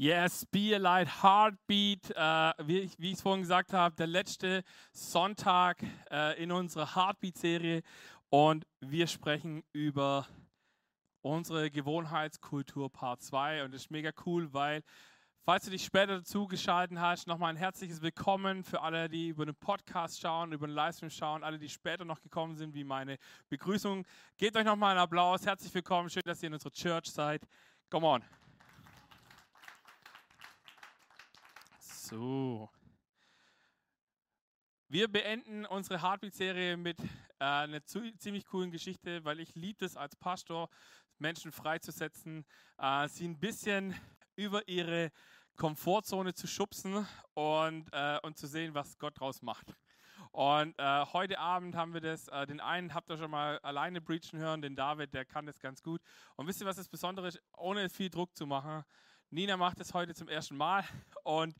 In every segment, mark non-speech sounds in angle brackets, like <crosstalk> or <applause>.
Yes, Be a Light, Heartbeat. Äh, wie, ich, es vorhin gesagt habe, der letzte Sonntag äh, in unserer Heartbeat-Serie und wir sprechen über unsere Gewohnheitskultur Part 2 und das ist mega cool, weil falls du dich später dazu hast, nochmal ein herzliches Willkommen für alle, die über den Podcast schauen, über den Livestream schauen, alle, die später noch gekommen sind, wie meine Begrüßung. Gebt euch nochmal einen Applaus, herzlich willkommen, schön, dass ihr in unserer Church seid. Come on. So. Wir beenden unsere Heartbeat-Serie mit äh, einer ziemlich coolen Geschichte, weil ich liebe es als Pastor, Menschen freizusetzen, äh, sie ein bisschen über ihre Komfortzone zu schubsen und, äh, und zu sehen, was Gott daraus macht. Und äh, heute Abend haben wir das, äh, den einen habt ihr schon mal alleine breachen hören, den David, der kann das ganz gut. Und wisst ihr, was das Besondere ist? Ohne viel Druck zu machen. Nina macht das heute zum ersten Mal und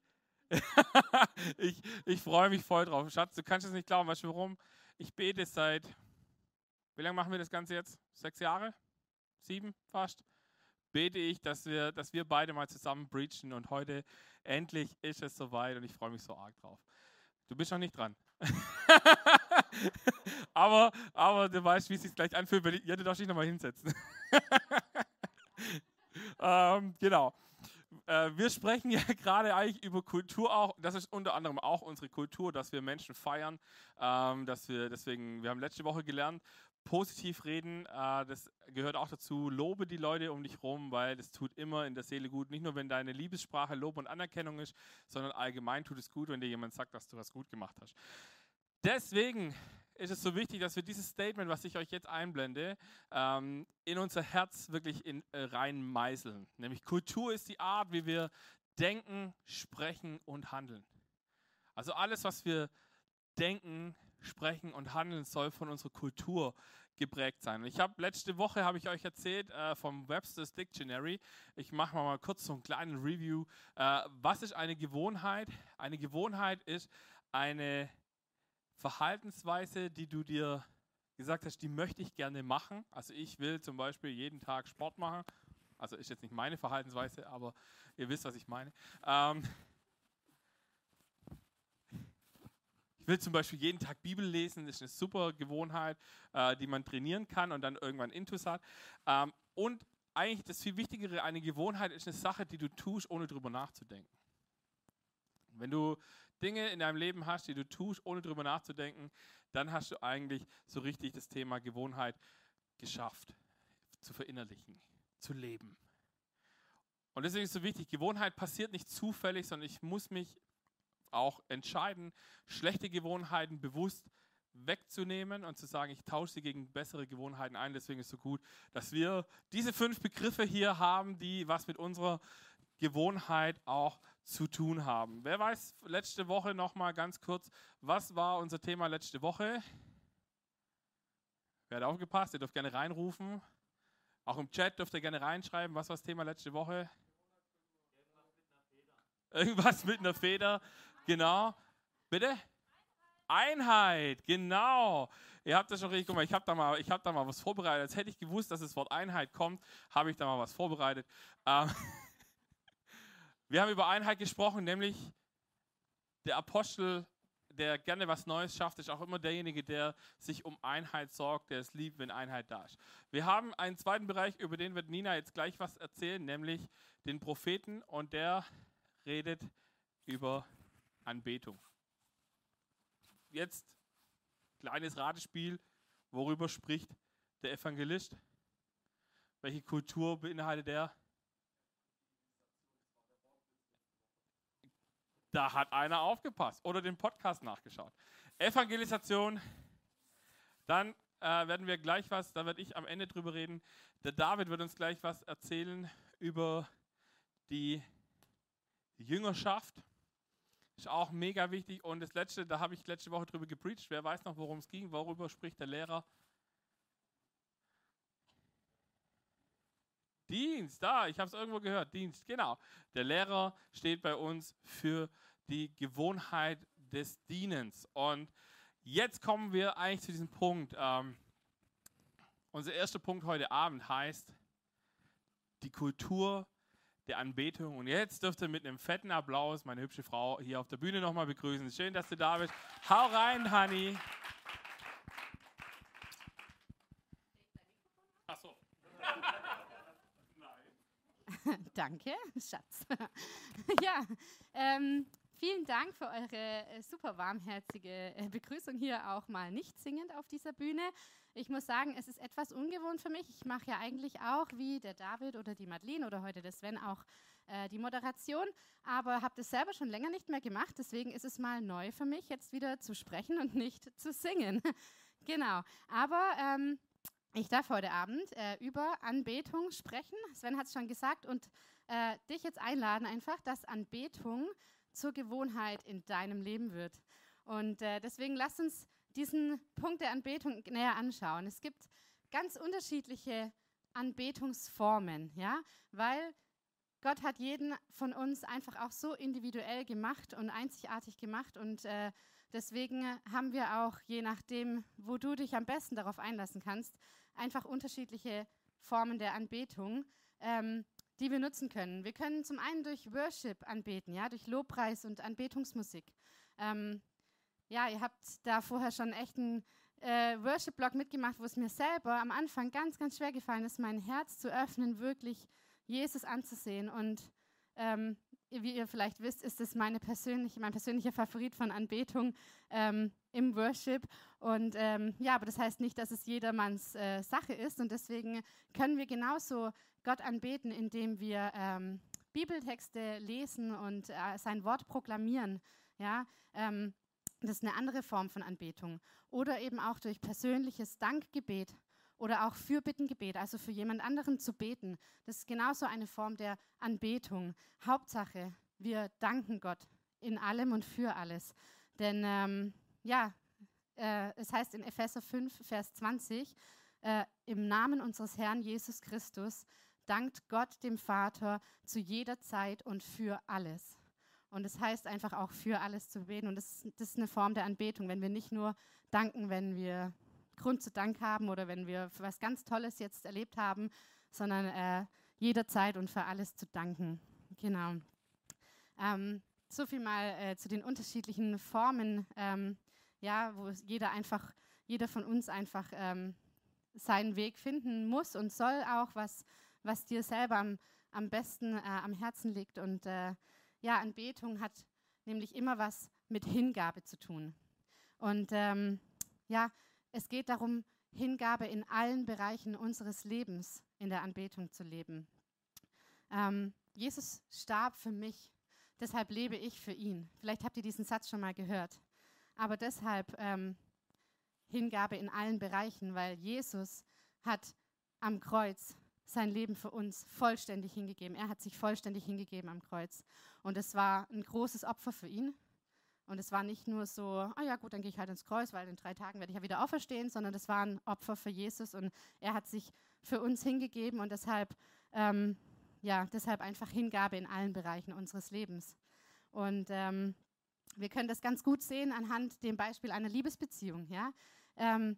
<laughs> ich, ich freue mich voll drauf. Schatz, du kannst es nicht glauben. Weißt du warum? Ich bete seit, wie lange machen wir das Ganze jetzt? Sechs Jahre? Sieben fast? Bete ich, dass wir, dass wir beide mal zusammen breachen und heute endlich ist es soweit und ich freue mich so arg drauf. Du bist noch nicht dran. <laughs> aber, aber du weißt, wie es sich gleich anfühlt, wenn ich, ja, du darfst dich nochmal hinsetzen. <laughs> ähm, genau. Äh, wir sprechen <laughs> ja gerade eigentlich über Kultur auch. Das ist unter anderem auch unsere Kultur, dass wir Menschen feiern. Ähm, dass wir deswegen, wir haben letzte Woche gelernt, positiv reden, äh, das gehört auch dazu. Lobe die Leute um dich rum, weil das tut immer in der Seele gut. Nicht nur, wenn deine Liebessprache Lob und Anerkennung ist, sondern allgemein tut es gut, wenn dir jemand sagt, dass du was gut gemacht hast. Deswegen ist es so wichtig, dass wir dieses Statement, was ich euch jetzt einblende, ähm, in unser Herz wirklich in, äh, rein meißeln. Nämlich Kultur ist die Art, wie wir denken, sprechen und handeln. Also alles, was wir denken, sprechen und handeln, soll von unserer Kultur geprägt sein. ich habe letzte Woche habe ich euch erzählt äh, vom Webster's Dictionary. Ich mache mal, mal kurz so einen kleinen Review. Äh, was ist eine Gewohnheit? Eine Gewohnheit ist eine Verhaltensweise, die du dir gesagt hast, die möchte ich gerne machen. Also ich will zum Beispiel jeden Tag Sport machen. Also ist jetzt nicht meine Verhaltensweise, aber ihr wisst, was ich meine. Ähm ich will zum Beispiel jeden Tag Bibel lesen. Das ist eine super Gewohnheit, äh, die man trainieren kann und dann irgendwann Intus hat. Ähm und eigentlich das viel Wichtigere, eine Gewohnheit ist eine Sache, die du tust, ohne drüber nachzudenken. Wenn du Dinge in deinem Leben hast, die du tust, ohne drüber nachzudenken, dann hast du eigentlich so richtig das Thema Gewohnheit geschafft, zu verinnerlichen, zu leben. Und deswegen ist es so wichtig, Gewohnheit passiert nicht zufällig, sondern ich muss mich auch entscheiden, schlechte Gewohnheiten bewusst wegzunehmen und zu sagen, ich tausche sie gegen bessere Gewohnheiten ein. Deswegen ist es so gut, dass wir diese fünf Begriffe hier haben, die was mit unserer Gewohnheit auch zu tun haben. Wer weiß letzte Woche noch mal ganz kurz, was war unser Thema letzte Woche? Wer hat aufgepasst? Ihr dürft gerne reinrufen. Auch im Chat dürft ihr gerne reinschreiben, was war das Thema letzte Woche? Irgendwas mit einer Feder. Genau. Bitte? Einheit, genau. Ihr habt das schon richtig gemacht. Ich habe da, mal, hab da mal was vorbereitet. Als hätte ich gewusst, dass das Wort Einheit kommt, habe ich da mal was vorbereitet. Ähm <laughs> Wir haben über Einheit gesprochen, nämlich der Apostel, der gerne was Neues schafft, ist auch immer derjenige, der sich um Einheit sorgt, der es liebt, wenn Einheit da ist. Wir haben einen zweiten Bereich, über den wird Nina jetzt gleich was erzählen, nämlich den Propheten und der redet über Anbetung. Jetzt kleines Ratespiel, worüber spricht der Evangelist? Welche Kultur beinhaltet er? Da hat einer aufgepasst oder den Podcast nachgeschaut. Evangelisation, dann äh, werden wir gleich was, da werde ich am Ende drüber reden. Der David wird uns gleich was erzählen über die Jüngerschaft. Ist auch mega wichtig. Und das letzte, da habe ich letzte Woche drüber gepreacht. Wer weiß noch, worum es ging? Worüber spricht der Lehrer? Dienst, da, ich habe es irgendwo gehört, Dienst, genau. Der Lehrer steht bei uns für die Gewohnheit des Dienens. Und jetzt kommen wir eigentlich zu diesem Punkt. Ähm, unser erster Punkt heute Abend heißt die Kultur der Anbetung. Und jetzt dürft ihr mit einem fetten Applaus meine hübsche Frau hier auf der Bühne nochmal begrüßen. Schön, dass du da bist. Hau rein, Honey. <laughs> Danke, Schatz. <laughs> ja, ähm, vielen Dank für eure äh, super warmherzige äh, Begrüßung hier auch mal nicht singend auf dieser Bühne. Ich muss sagen, es ist etwas ungewohnt für mich. Ich mache ja eigentlich auch wie der David oder die Madeline oder heute der Sven auch äh, die Moderation, aber habe das selber schon länger nicht mehr gemacht. Deswegen ist es mal neu für mich, jetzt wieder zu sprechen und nicht zu singen. <laughs> genau. Aber ähm, ich darf heute Abend äh, über Anbetung sprechen. Sven hat es schon gesagt und äh, dich jetzt einladen einfach, dass Anbetung zur Gewohnheit in deinem Leben wird. Und äh, deswegen lass uns diesen Punkt der Anbetung näher anschauen. Es gibt ganz unterschiedliche Anbetungsformen, ja, weil Gott hat jeden von uns einfach auch so individuell gemacht und einzigartig gemacht und äh, deswegen haben wir auch, je nachdem, wo du dich am besten darauf einlassen kannst, einfach unterschiedliche Formen der Anbetung, ähm, die wir nutzen können. Wir können zum einen durch Worship anbeten, ja, durch Lobpreis und Anbetungsmusik. Ähm, ja, ihr habt da vorher schon echt einen äh, Worship-Blog mitgemacht, wo es mir selber am Anfang ganz, ganz schwer gefallen ist, mein Herz zu öffnen, wirklich Jesus anzusehen. Und ähm, wie ihr vielleicht wisst, ist es meine persönliche, mein persönlicher Favorit von Anbetung ähm, im Worship. Und ähm, ja, aber das heißt nicht, dass es jedermanns äh, Sache ist. Und deswegen können wir genauso Gott anbeten, indem wir ähm, Bibeltexte lesen und äh, sein Wort proklamieren. Ja, ähm, das ist eine andere Form von Anbetung. Oder eben auch durch persönliches Dankgebet oder auch Fürbittengebet, also für jemand anderen zu beten. Das ist genauso eine Form der Anbetung. Hauptsache, wir danken Gott in allem und für alles. Denn ähm, ja, äh, es heißt in Epheser 5, Vers 20, äh, im Namen unseres Herrn Jesus Christus dankt Gott dem Vater zu jeder Zeit und für alles. Und es das heißt einfach auch für alles zu beten. Und das, das, ist eine Form der Anbetung, wenn wir nicht nur danken, wenn wir Grund zu Dank haben oder wenn wir für was ganz Tolles jetzt erlebt haben, sondern äh, jederzeit und für alles zu danken. Genau. Ähm, so viel mal äh, zu den unterschiedlichen Formen, ähm, ja, wo jeder einfach, jeder von uns einfach ähm, seinen Weg finden muss und soll auch, was, was dir selber am, am besten äh, am Herzen liegt. Und äh, ja, Anbetung hat nämlich immer was mit Hingabe zu tun. Und ähm, ja, es geht darum, Hingabe in allen Bereichen unseres Lebens in der Anbetung zu leben. Ähm, Jesus starb für mich, deshalb lebe ich für ihn. Vielleicht habt ihr diesen Satz schon mal gehört. Aber deshalb ähm, Hingabe in allen Bereichen, weil Jesus hat am Kreuz sein Leben für uns vollständig hingegeben. Er hat sich vollständig hingegeben am Kreuz. Und es war ein großes Opfer für ihn. Und es war nicht nur so, ah ja gut, dann gehe ich halt ins Kreuz, weil in drei Tagen werde ich ja wieder auferstehen, sondern es war ein Opfer für Jesus und er hat sich für uns hingegeben und deshalb, ähm, ja, deshalb einfach Hingabe in allen Bereichen unseres Lebens. Und ähm, wir können das ganz gut sehen anhand dem Beispiel einer Liebesbeziehung. Ja? Ähm,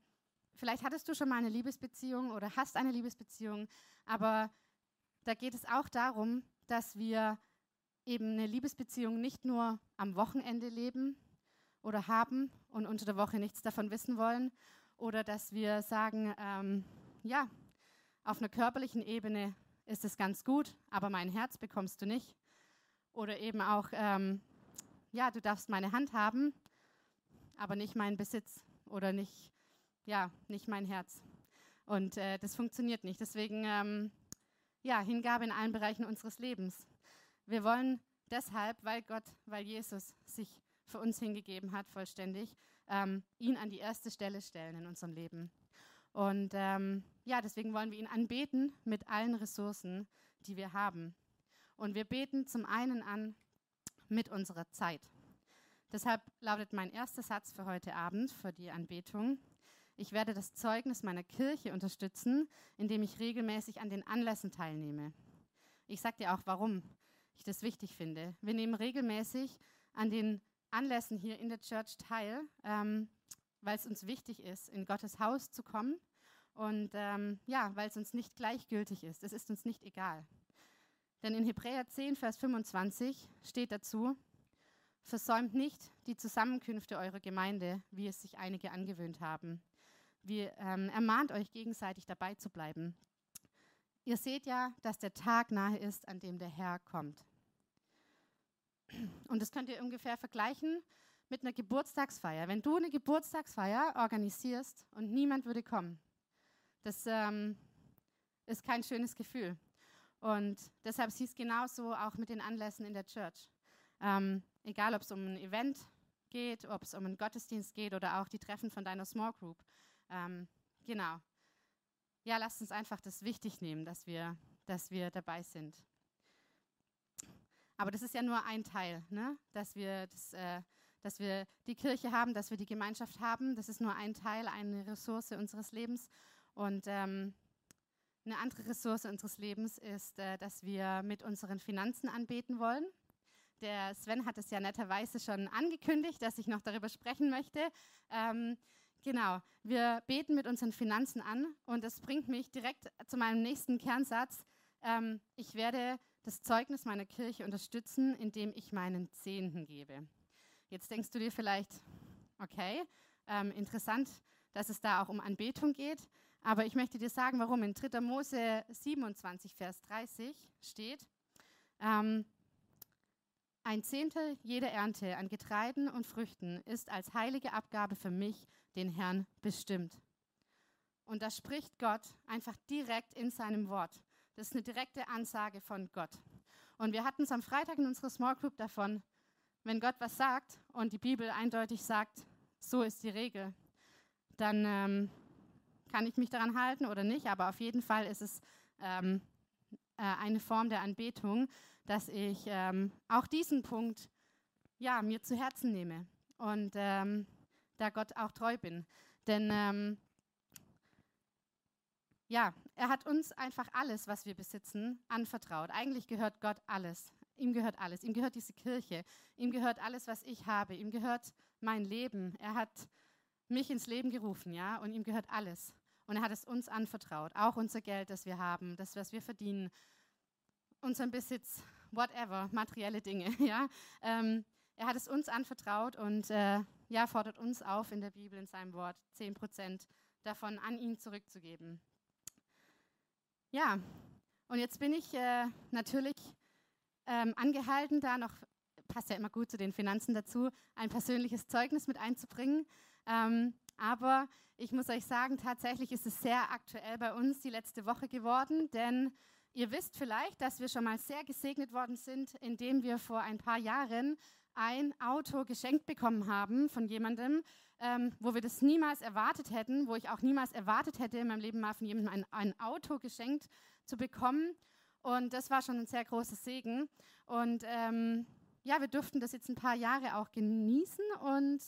vielleicht hattest du schon mal eine Liebesbeziehung oder hast eine Liebesbeziehung, aber da geht es auch darum, dass wir eben eine Liebesbeziehung nicht nur am Wochenende leben oder haben und unter der Woche nichts davon wissen wollen oder dass wir sagen, ähm, ja, auf einer körperlichen Ebene ist es ganz gut, aber mein Herz bekommst du nicht. Oder eben auch, ähm, ja, du darfst meine Hand haben, aber nicht meinen Besitz oder nicht, ja, nicht mein Herz. Und äh, das funktioniert nicht. Deswegen, ähm, ja, Hingabe in allen Bereichen unseres Lebens. Wir wollen deshalb, weil Gott, weil Jesus sich für uns hingegeben hat, vollständig, ähm, ihn an die erste Stelle stellen in unserem Leben. Und ähm, ja, deswegen wollen wir ihn anbeten mit allen Ressourcen, die wir haben. Und wir beten zum einen an mit unserer Zeit. Deshalb lautet mein erster Satz für heute Abend, für die Anbetung. Ich werde das Zeugnis meiner Kirche unterstützen, indem ich regelmäßig an den Anlässen teilnehme. Ich sage dir auch warum ich das wichtig finde. Wir nehmen regelmäßig an den Anlässen hier in der Church teil, ähm, weil es uns wichtig ist, in Gottes Haus zu kommen und ähm, ja, weil es uns nicht gleichgültig ist. Es ist uns nicht egal. Denn in Hebräer 10, Vers 25 steht dazu, versäumt nicht die Zusammenkünfte eurer Gemeinde, wie es sich einige angewöhnt haben. Wir ähm, ermahnt euch gegenseitig dabei zu bleiben. Ihr seht ja, dass der Tag nahe ist, an dem der Herr kommt. Und das könnt ihr ungefähr vergleichen mit einer Geburtstagsfeier. Wenn du eine Geburtstagsfeier organisierst und niemand würde kommen, das ähm, ist kein schönes Gefühl. Und deshalb siehst es genauso auch mit den Anlässen in der Church. Ähm, egal, ob es um ein Event geht, ob es um einen Gottesdienst geht oder auch die Treffen von deiner Small Group. Ähm, genau. Ja, lasst uns einfach das wichtig nehmen, dass wir, dass wir dabei sind. Aber das ist ja nur ein Teil, ne? dass, wir das, äh, dass wir die Kirche haben, dass wir die Gemeinschaft haben. Das ist nur ein Teil, eine Ressource unseres Lebens. Und ähm, eine andere Ressource unseres Lebens ist, äh, dass wir mit unseren Finanzen anbeten wollen. Der Sven hat es ja netterweise schon angekündigt, dass ich noch darüber sprechen möchte. Ähm, genau, wir beten mit unseren Finanzen an und das bringt mich direkt zu meinem nächsten Kernsatz. Ähm, ich werde das Zeugnis meiner Kirche unterstützen, indem ich meinen Zehnten gebe. Jetzt denkst du dir vielleicht, okay, ähm, interessant, dass es da auch um Anbetung geht. Aber ich möchte dir sagen, warum. In 3. Mose 27, Vers 30 steht, ähm, ein Zehntel jeder Ernte an Getreiden und Früchten ist als heilige Abgabe für mich, den Herrn, bestimmt. Und da spricht Gott einfach direkt in seinem Wort. Das ist eine direkte Ansage von Gott. Und wir hatten es am Freitag in unserer Small Group davon, wenn Gott was sagt und die Bibel eindeutig sagt, so ist die Regel, dann ähm, kann ich mich daran halten oder nicht, aber auf jeden Fall ist es ähm, äh, eine Form der Anbetung, dass ich ähm, auch diesen Punkt ja, mir zu Herzen nehme und ähm, da Gott auch treu bin. Denn ähm, ja, er hat uns einfach alles, was wir besitzen, anvertraut. Eigentlich gehört Gott alles. Ihm gehört alles. Ihm gehört diese Kirche. Ihm gehört alles, was ich habe. Ihm gehört mein Leben. Er hat mich ins Leben gerufen, ja, und ihm gehört alles. Und er hat es uns anvertraut, auch unser Geld, das wir haben, das, was wir verdienen, unseren Besitz, whatever, materielle Dinge. <laughs> Ja? Ähm, er hat es uns anvertraut und äh, ja, fordert uns auf in der Bibel, in seinem Wort, 10 Prozent davon an ihn zurückzugeben. Ja, und jetzt bin ich äh, natürlich ähm, angehalten, da noch, passt ja immer gut zu den Finanzen dazu, ein persönliches Zeugnis mit einzubringen. Ähm, aber ich muss euch sagen, tatsächlich ist es sehr aktuell bei uns die letzte Woche geworden, denn ihr wisst vielleicht, dass wir schon mal sehr gesegnet worden sind, indem wir vor ein paar Jahren ein Auto geschenkt bekommen haben von jemandem, ähm, wo wir das niemals erwartet hätten, wo ich auch niemals erwartet hätte, in meinem Leben mal von jemandem ein, ein Auto geschenkt zu bekommen. Und das war schon ein sehr großer Segen. Und ähm, ja, wir durften das jetzt ein paar Jahre auch genießen. Und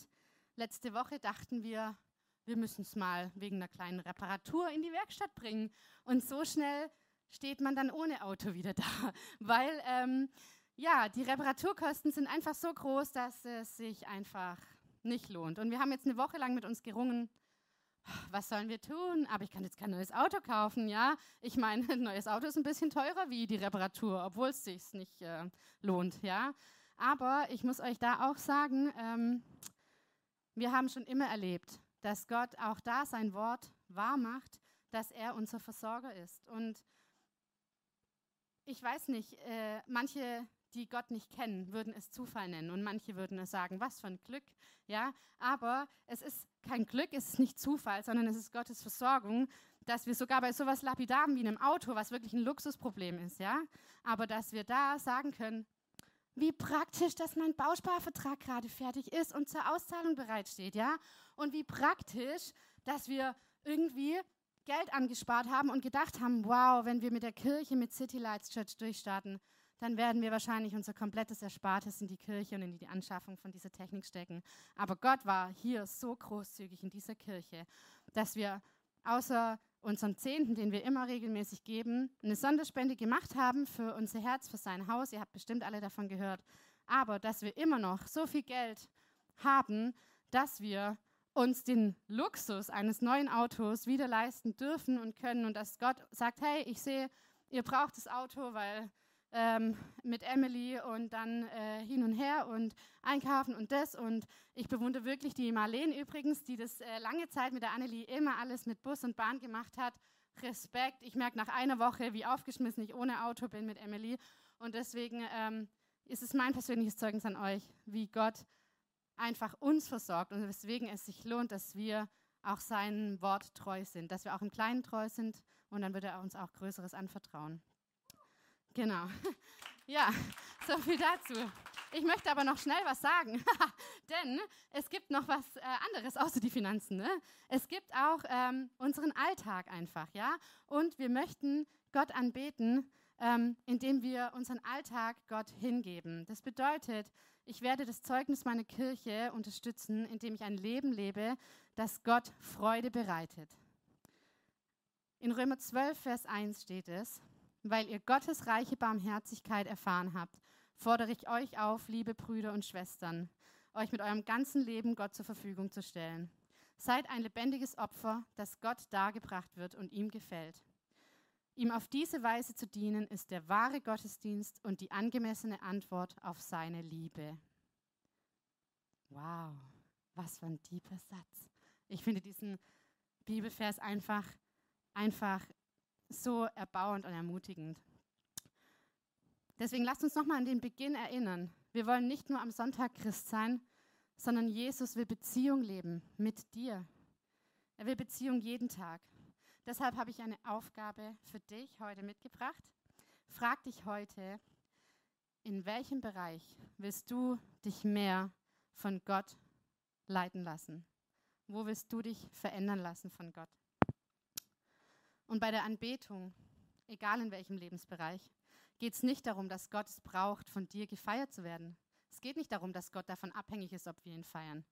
letzte Woche dachten wir, wir müssen es mal wegen einer kleinen Reparatur in die Werkstatt bringen. Und so schnell steht man dann ohne Auto wieder da, <laughs> weil ähm, ja, die Reparaturkosten sind einfach so groß, dass es sich einfach nicht lohnt. Und wir haben jetzt eine Woche lang mit uns gerungen, was sollen wir tun? Aber ich kann jetzt kein neues Auto kaufen, ja? Ich meine, ein neues Auto ist ein bisschen teurer wie die Reparatur, obwohl es sich nicht äh, lohnt, ja? Aber ich muss euch da auch sagen, ähm, wir haben schon immer erlebt, dass Gott auch da sein Wort wahr macht, dass er unser Versorger ist. Und ich weiß nicht, äh, manche, die Gott nicht kennen, würden es Zufall nennen und manche würden es sagen, was für ein Glück, ja. Aber es ist kein Glück, es ist nicht Zufall, sondern es ist Gottes Versorgung, dass wir sogar bei sowas Lapidarem wie einem Auto, was wirklich ein Luxusproblem ist, ja, aber dass wir da sagen können, wie praktisch, dass mein Bausparvertrag gerade fertig ist und zur Auszahlung bereitsteht, ja? Und wie praktisch, dass wir irgendwie Geld angespart haben und gedacht haben, wow, wenn wir mit der Kirche, mit City Lights Church durchstarten, dann werden wir wahrscheinlich unser komplettes Erspartes in die Kirche und in die Anschaffung von dieser Technik stecken. Aber Gott war hier so großzügig in dieser Kirche, dass wir außer unseren Zehnten, den wir immer regelmäßig geben, eine Sonderspende gemacht haben für unser Herz, für sein Haus. Ihr habt bestimmt alle davon gehört. Aber dass wir immer noch so viel Geld haben, dass wir uns den Luxus eines neuen Autos wieder leisten dürfen und können und dass Gott sagt, hey, ich sehe, ihr braucht das Auto, weil ähm, mit Emily und dann äh, hin und her und einkaufen und das. Und ich bewundere wirklich die Marlene übrigens, die das äh, lange Zeit mit der Annelie immer alles mit Bus und Bahn gemacht hat. Respekt. Ich merke nach einer Woche, wie aufgeschmissen ich ohne Auto bin mit Emily. Und deswegen ähm, ist es mein persönliches Zeugnis an euch, wie Gott einfach uns versorgt und weswegen es sich lohnt, dass wir auch seinem Wort treu sind, dass wir auch im Kleinen treu sind und dann wird er uns auch Größeres anvertrauen. Genau. <laughs> Ja, so viel dazu. Ich möchte aber noch schnell was sagen, <laughs> denn es gibt noch was äh, anderes außer die Finanzen. Ne? Es gibt auch ähm, unseren Alltag einfach, ja. Und wir möchten Gott anbeten, ähm, indem wir unseren Alltag Gott hingeben. Das bedeutet, ich werde das Zeugnis meiner Kirche unterstützen, indem ich ein Leben lebe, das Gott Freude bereitet. In Römer 12, Vers 1 steht es, weil ihr Gottes reiche Barmherzigkeit erfahren habt, fordere ich euch auf, liebe Brüder und Schwestern, euch mit eurem ganzen Leben Gott zur Verfügung zu stellen. Seid ein lebendiges Opfer, das Gott dargebracht wird und ihm gefällt. Ihm auf diese Weise zu dienen, ist der wahre Gottesdienst und die angemessene Antwort auf seine Liebe. Wow, was für ein tiefer Satz. Ich finde diesen Bibelvers einfach, einfach so erbauend und ermutigend. Deswegen lasst uns nochmal an den Beginn erinnern. Wir wollen nicht nur am Sonntag Christ sein, sondern Jesus will Beziehung leben mit dir. Er will Beziehung jeden Tag. Deshalb habe ich eine Aufgabe für dich heute mitgebracht. Frag dich heute, in welchem Bereich willst du dich mehr von Gott leiten lassen? Wo willst du dich verändern lassen von Gott? Und bei der Anbetung, egal in welchem Lebensbereich, geht es nicht darum, dass Gott es braucht, von dir gefeiert zu werden. Es geht nicht darum, dass Gott davon abhängig ist, ob wir ihn feiern.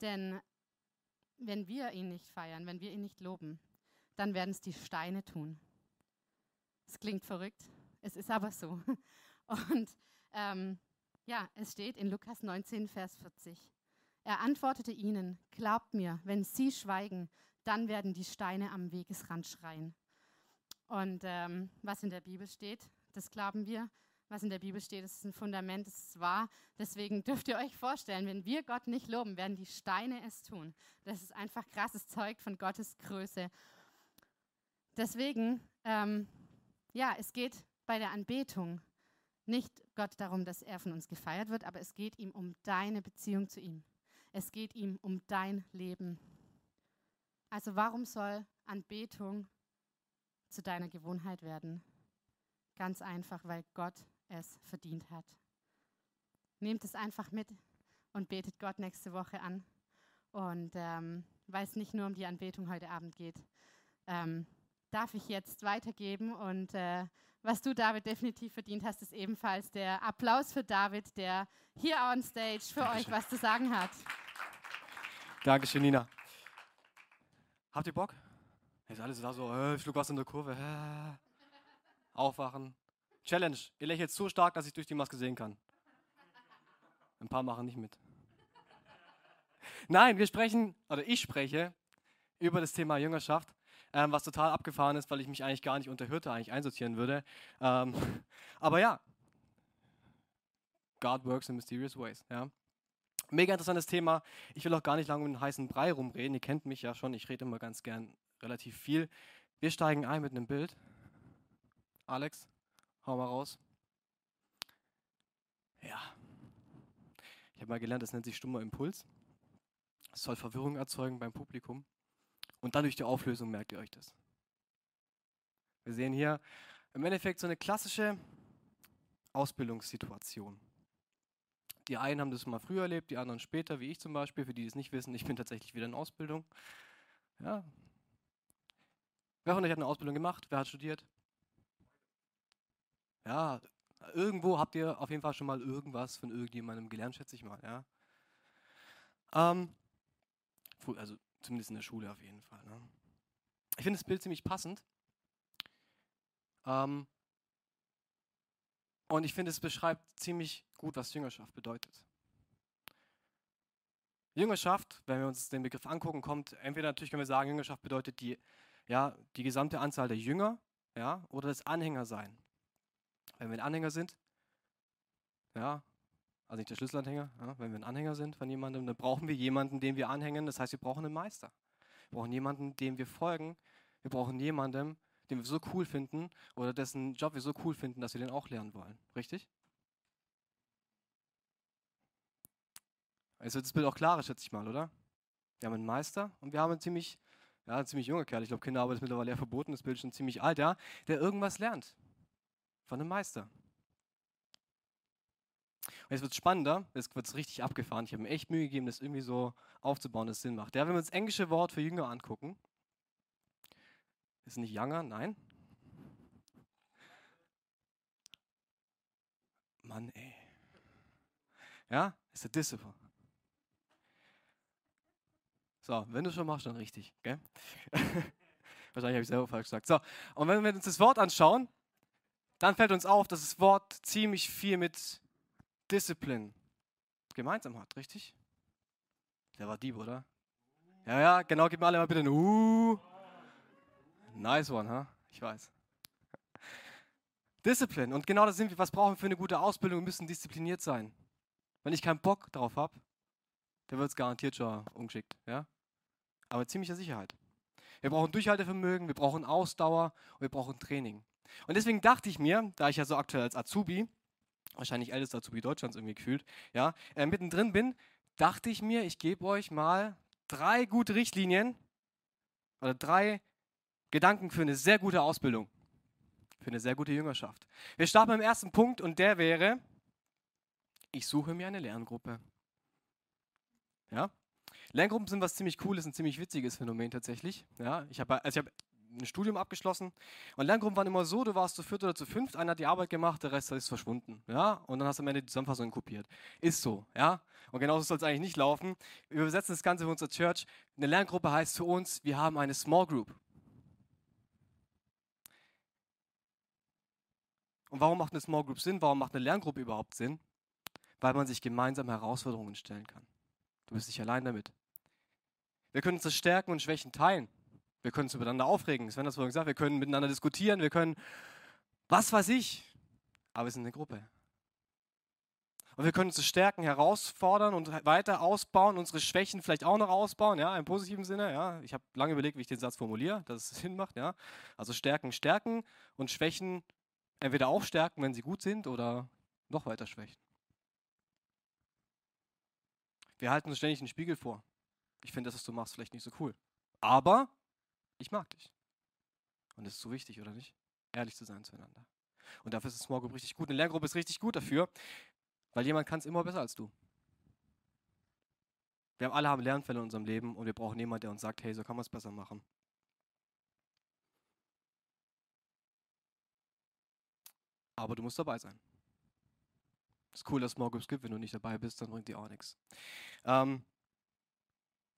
Denn wenn wir ihn nicht feiern, wenn wir ihn nicht loben, dann werden es die Steine tun. Es klingt verrückt, es ist aber so. <laughs> Und ähm, ja, es steht in Lukas 19, Vers 40. Er antwortete ihnen, glaubt mir, wenn sie schweigen, dann werden die Steine am Wegesrand schreien. Und ähm, was in der Bibel steht, das glauben wir. Was in der Bibel steht, ist ein Fundament, das ist wahr. Deswegen dürft ihr euch vorstellen, wenn wir Gott nicht loben, werden die Steine es tun. Das ist einfach krasses Zeug von Gottes Größe. Deswegen, ähm, ja, es geht bei der Anbetung nicht Gott darum, dass er von uns gefeiert wird, aber es geht ihm um deine Beziehung zu ihm. Es geht ihm um dein Leben. Also warum soll Anbetung zu deiner Gewohnheit werden? Ganz einfach, weil Gott es verdient hat. Nehmt es einfach mit und betet Gott nächste Woche an. Und ähm, weil es nicht nur um die Anbetung heute Abend geht, ähm, darf ich jetzt weitergeben. Und äh, was du, David, definitiv verdient hast, ist ebenfalls der Applaus für David, der hier on stage für Dankeschön. euch was zu sagen hat. Dankeschön, Nina. Habt ihr Bock? Jetzt alles da so, äh, Schluck was in der Kurve. Äh. Aufwachen. Challenge. Ihr lächelt so stark, dass ich durch die Maske sehen kann. Ein paar machen nicht mit. Nein, wir sprechen, oder ich spreche über das Thema Jüngerschaft, ähm, was total abgefahren ist, weil ich mich eigentlich gar nicht unter Hirte eigentlich einsortieren würde. Ähm, <laughs> aber ja, God works in mysterious ways. Ja. Mega interessantes Thema. Ich will auch gar nicht lange um den heißen Brei rumreden. Ihr kennt mich ja schon, ich rede immer ganz gern relativ viel. Wir steigen ein mit einem Bild. Alex, hau mal raus. Ja. Ich habe mal gelernt, das nennt sich stummer Impuls. Es soll Verwirrung erzeugen beim Publikum. Und dann durch die Auflösung merkt ihr euch das. Wir sehen hier im Endeffekt so eine klassische Ausbildungssituation. Die einen haben das mal früher erlebt, die anderen später, wie ich zum Beispiel. Für die, die es nicht wissen, ich bin tatsächlich wieder in Ausbildung. Ja. Wer von euch hat eine Ausbildung gemacht? Wer hat studiert? Ja, irgendwo habt ihr auf jeden Fall schon mal irgendwas von irgendjemandem gelernt, schätze ich mal. Ja. Ähm, also zumindest in der Schule auf jeden Fall. Ne? Ich finde das Bild ziemlich passend. Ähm, und ich finde, es beschreibt ziemlich gut, was Jüngerschaft bedeutet. Jüngerschaft, wenn wir uns den Begriff angucken, kommt entweder natürlich können wir sagen, Jüngerschaft bedeutet die, ja, die gesamte Anzahl der Jünger ja, oder das Anhängersein. Wenn wir ein Anhänger sind, ja, also nicht der Schlüsselanhänger, ja, wenn wir ein Anhänger sind von jemandem, dann brauchen wir jemanden, den wir anhängen. Das heißt, wir brauchen einen Meister. Wir brauchen jemanden, dem wir folgen. Wir brauchen jemanden, den wir so cool finden oder dessen Job wir so cool finden, dass wir den auch lernen wollen. Richtig? Jetzt wird das Bild auch klarer, schätze ich mal, oder? Wir haben einen Meister und wir haben einen ziemlich, ja, einen ziemlich junger Kerl. Ich glaube, Kinderarbeit ist mittlerweile eher verboten, das Bild ist schon ziemlich alt, ja, der irgendwas lernt von einem Meister. Und jetzt wird es spannender, jetzt wird es richtig abgefahren. Ich habe mir echt Mühe gegeben, das irgendwie so aufzubauen, dass es Sinn macht. Ja, wenn wir uns das englische Wort für Jünger angucken, ist nicht Younger, nein. Mann, ey. Ja, ist der Disciple. So, wenn du schon machst, dann richtig, gell? <laughs> Wahrscheinlich habe ich selber falsch gesagt. So, und wenn wir uns das Wort anschauen, dann fällt uns auf, dass das Wort ziemlich viel mit Discipline gemeinsam hat, richtig? Der war Dieb, oder? Ja, ja, genau, gib mir alle mal bitte ein Uh. Nice one, huh? Ich weiß. Discipline. Und genau das sind wir. Was brauchen wir für eine gute Ausbildung? Wir müssen diszipliniert sein. Wenn ich keinen Bock drauf habe, dann wird es garantiert schon umgeschickt. Ja? Aber ziemlicher Sicherheit. Wir brauchen Durchhaltevermögen, wir brauchen Ausdauer und wir brauchen Training. Und deswegen dachte ich mir, da ich ja so aktuell als Azubi, wahrscheinlich ältester Azubi Deutschlands irgendwie gefühlt, ja, äh, mittendrin bin, dachte ich mir, ich gebe euch mal drei gute Richtlinien oder drei Gedanken für eine sehr gute Ausbildung, für eine sehr gute Jüngerschaft. Wir starten beim ersten Punkt und der wäre, ich suche mir eine Lerngruppe. Ja? Lerngruppen sind was ziemlich cooles, ein ziemlich witziges Phänomen tatsächlich. Ja? Ich habe also hab ein Studium abgeschlossen und Lerngruppen waren immer so, du warst zu viert oder zu fünft, einer hat die Arbeit gemacht, der Rest ist verschwunden. Ja? Und dann hast du am Ende die Zusammenfassung kopiert. Ist so. Ja? Und genauso soll es eigentlich nicht laufen. Wir übersetzen das Ganze für unsere Church. Eine Lerngruppe heißt für uns, wir haben eine Small Group. Und warum macht eine Small Group Sinn? Warum macht eine Lerngruppe überhaupt Sinn? Weil man sich gemeinsam Herausforderungen stellen kann. Du bist nicht allein damit. Wir können unsere Stärken und Schwächen teilen. Wir können uns übereinander aufregen. Sven hat das vorhin gesagt. Wir können miteinander diskutieren. Wir können, was weiß ich. Aber wir sind eine Gruppe. Und wir können unsere Stärken herausfordern und weiter ausbauen, unsere Schwächen vielleicht auch noch ausbauen, ja, im positiven Sinne. Ja. Ich habe lange überlegt, wie ich den Satz formuliere, dass es Sinn macht. Ja. Also Stärken stärken und Schwächen entweder auch stärken, wenn sie gut sind, oder noch weiter schwächen. Wir halten uns ständig den Spiegel vor. Ich finde das, was du machst, vielleicht nicht so cool. Aber ich mag dich. Und das ist so wichtig, oder nicht? Ehrlich zu sein zueinander. Und dafür ist eine Small Group richtig gut. Eine Lerngruppe ist richtig gut dafür, weil jemand kann es immer besser als du. Wir alle haben Lernfälle in unserem Leben und wir brauchen jemanden, der uns sagt, hey, so kann man es besser machen. Aber du musst dabei sein. Ist cool, dass es Small Groups gibt. Wenn du nicht dabei bist, dann bringt die auch nichts. Ähm,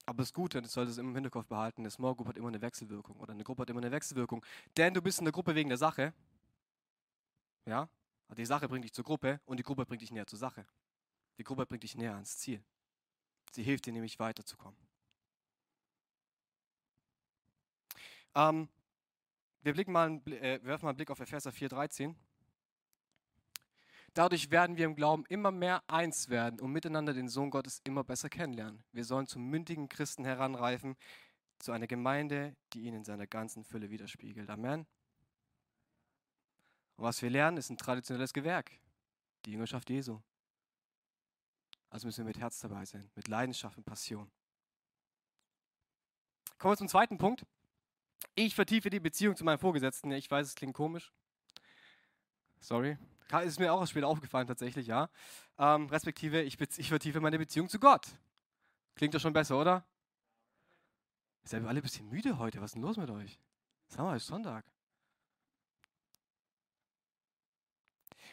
aber das Gute, das solltest du immer im Hinterkopf behalten, eine Small Group hat immer eine Wechselwirkung oder eine Gruppe hat immer eine Wechselwirkung. Denn du bist in der Gruppe wegen der Sache. Ja? Die Sache bringt dich zur Gruppe und die Gruppe bringt dich näher zur Sache. Die Gruppe bringt dich näher ans Ziel. Sie hilft dir nämlich weiterzukommen. Ähm, wir, blicken mal, äh, werfen mal einen Blick auf Epheser 4,13. Dadurch werden wir im Glauben immer mehr eins werden und miteinander den Sohn Gottes immer besser kennenlernen. Wir sollen zum mündigen Christen heranreifen, zu einer Gemeinde, die ihn in seiner ganzen Fülle widerspiegelt. Amen. Und was wir lernen, ist ein traditionelles Gewerk, die Jüngerschaft Jesu. Also müssen wir mit Herz dabei sein, mit Leidenschaft und Passion. Kommen wir zum zweiten Punkt. Ich vertiefe die Beziehung zu meinem Vorgesetzten. Ich weiß, es klingt komisch. Sorry, ist mir auch später aufgefallen tatsächlich, ja. Ähm, respektive, ich, ich vertiefe meine Beziehung zu Gott. Klingt doch schon besser, oder? Seid ihr alle ein bisschen müde heute? Was ist denn los mit euch? Sag mal, es ist Sonntag.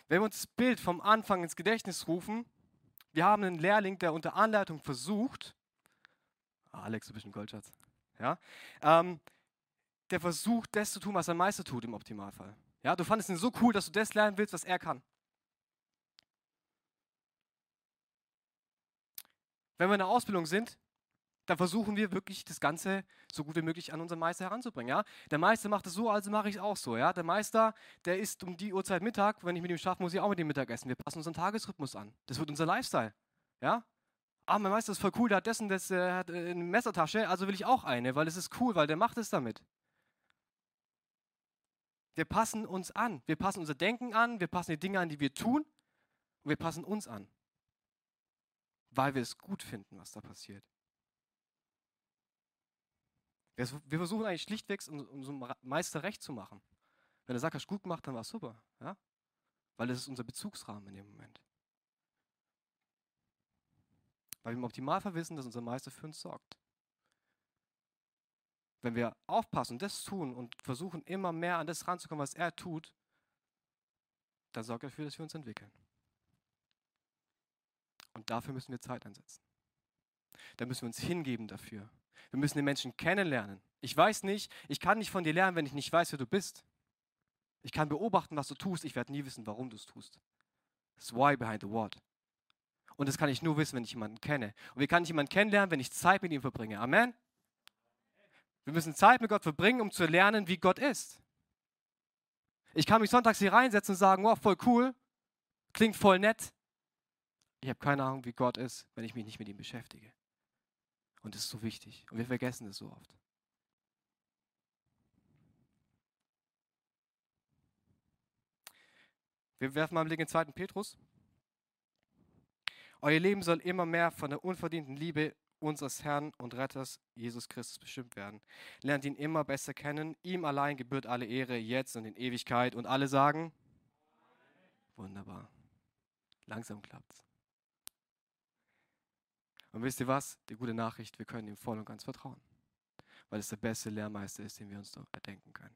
Wenn wir uns das Bild vom Anfang ins Gedächtnis rufen, wir haben einen Lehrling, der unter Anleitung versucht, Alex, du bist ein Goldschatz, ja, ähm, der versucht, das zu tun, was ein Meister tut im Optimalfall. Ja, du fandest ihn so cool, dass du das lernen willst, was er kann. Wenn wir in der Ausbildung sind, dann versuchen wir wirklich das Ganze so gut wie möglich an unseren Meister heranzubringen. Ja? Der Meister macht es so, also mache ich es auch so. Ja? Der Meister, der isst um die Uhrzeit Mittag. Wenn ich mit ihm schaffe, muss ich auch mit ihm Mittag essen. Wir passen unseren Tagesrhythmus an. Das wird unser Lifestyle. Ja? Ah, mein Meister ist voll cool, der hat dessen, das äh, hat äh, eine Messertasche, also will ich auch eine, weil es ist cool, weil der macht es damit. Wir passen uns an. Wir passen unser Denken an, wir passen die Dinge an, die wir tun und wir passen uns an. Weil wir es gut finden, was da passiert. Wir versuchen eigentlich schlichtweg, unserem Meister recht zu machen. Wenn er sagt, hast gut gemacht, dann war es super. Ja? Weil das ist unser Bezugsrahmen in dem Moment. Weil wir im Optimalfall wissen, dass unser Meister für uns sorgt. Wenn wir aufpassen und das tun und versuchen immer mehr an das ranzukommen, was er tut, dann sorgt er dafür, dass wir uns entwickeln. Und dafür müssen wir Zeit einsetzen. Da müssen wir uns hingeben dafür. Wir müssen den Menschen kennenlernen. Ich weiß nicht, ich kann nicht von dir lernen, wenn ich nicht weiß, wer du bist. Ich kann beobachten, was du tust. Ich werde nie wissen, warum du es tust. Das Why behind the what. Und das kann ich nur wissen, wenn ich jemanden kenne. Und wie kann ich jemanden kennenlernen, wenn ich Zeit mit ihm verbringe? Amen. Wir müssen Zeit mit Gott verbringen, um zu lernen, wie Gott ist. Ich kann mich sonntags hier reinsetzen und sagen, wow, voll cool, klingt voll nett. Ich habe keine Ahnung, wie Gott ist, wenn ich mich nicht mit ihm beschäftige. Und das ist so wichtig. Und wir vergessen es so oft. Wir werfen mal einen Blick in 2. Petrus. Euer Leben soll immer mehr von der unverdienten Liebe unseres Herrn und Retters Jesus Christus bestimmt werden. Lernt ihn immer besser kennen. Ihm allein gebührt alle Ehre jetzt und in Ewigkeit. Und alle sagen, wunderbar. Langsam klappt's. Und wisst ihr was? Die gute Nachricht, wir können ihm voll und ganz vertrauen. Weil es der beste Lehrmeister ist, den wir uns so erdenken können.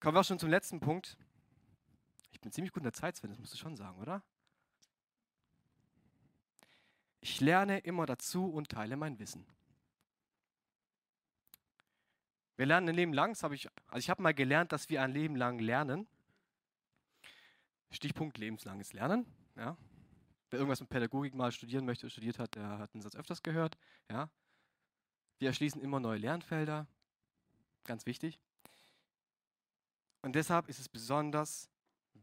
Kommen wir auch schon zum letzten Punkt. Ich bin ziemlich gut in der Zeit, Sven, das musst du schon sagen, oder? Ich lerne immer dazu und teile mein Wissen. Wir lernen ein Leben lang, das habe ich, also ich habe mal gelernt, dass wir ein Leben lang lernen. Stichpunkt lebenslanges Lernen. Ja. Wer irgendwas mit Pädagogik mal studieren möchte, studiert hat, der hat den Satz öfters gehört. Ja. Wir erschließen immer neue Lernfelder. Ganz wichtig. Und deshalb ist es besonders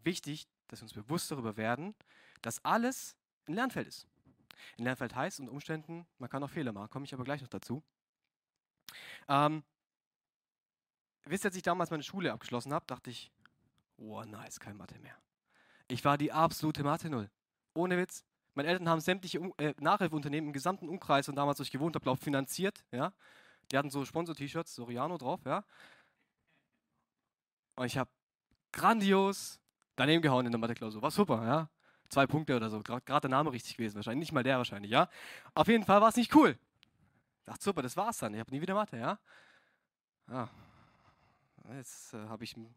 wichtig, dass wir uns bewusst darüber werden, dass alles ein Lernfeld ist. Ein Lernfeld heißt unter Umständen, man kann auch Fehler machen, komme ich aber gleich noch dazu. Ähm, wisst ihr, als ich damals meine Schule abgeschlossen habe, dachte ich, oh nice, kein Mathe mehr. Ich war die absolute Mathe-Null. Ohne Witz. Meine Eltern haben sämtliche äh, Nachhilfeunternehmen im gesamten Umkreis und damals, wo ich gewohnt habe, glaube finanziert. Ja? Die hatten so Sponsor-T-Shirts, Soriano drauf. Ja? Und ich habe grandios daneben gehauen in der Mathe-Klausur. War super, ja. Zwei Punkte oder so. Gerade der Name richtig gewesen, wahrscheinlich. Nicht mal der wahrscheinlich, ja. Auf jeden Fall war es nicht cool. Dachte, super, das war's dann. Ich habe nie wieder Mathe, ja. Ja. Jetzt äh, habe ich ein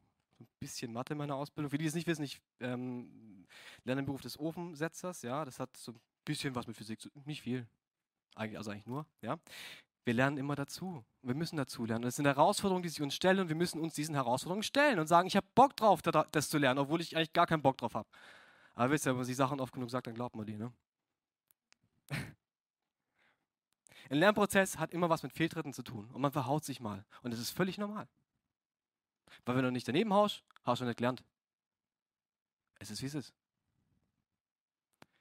bisschen Mathe in meiner Ausbildung. Für die, die es nicht wissen, ich ähm, lerne den Beruf des Ofensetzers. Ja, das hat so ein bisschen was mit Physik zu tun. Nicht viel. Eigentlich, also eigentlich nur. Ja. Wir lernen immer dazu. Wir müssen dazu lernen. Das sind Herausforderungen, die sich uns stellen und wir müssen uns diesen Herausforderungen stellen und sagen, ich habe Bock drauf, das zu lernen, obwohl ich eigentlich gar keinen Bock drauf habe. Aber wisst ihr, wenn man sich Sachen oft genug sagt, dann glaubt man die. Ne? <laughs> Ein Lernprozess hat immer was mit Fehltritten zu tun und man verhaut sich mal. Und das ist völlig normal. Weil wenn du nicht daneben haust, hast du nicht gelernt. Es ist, wie es ist.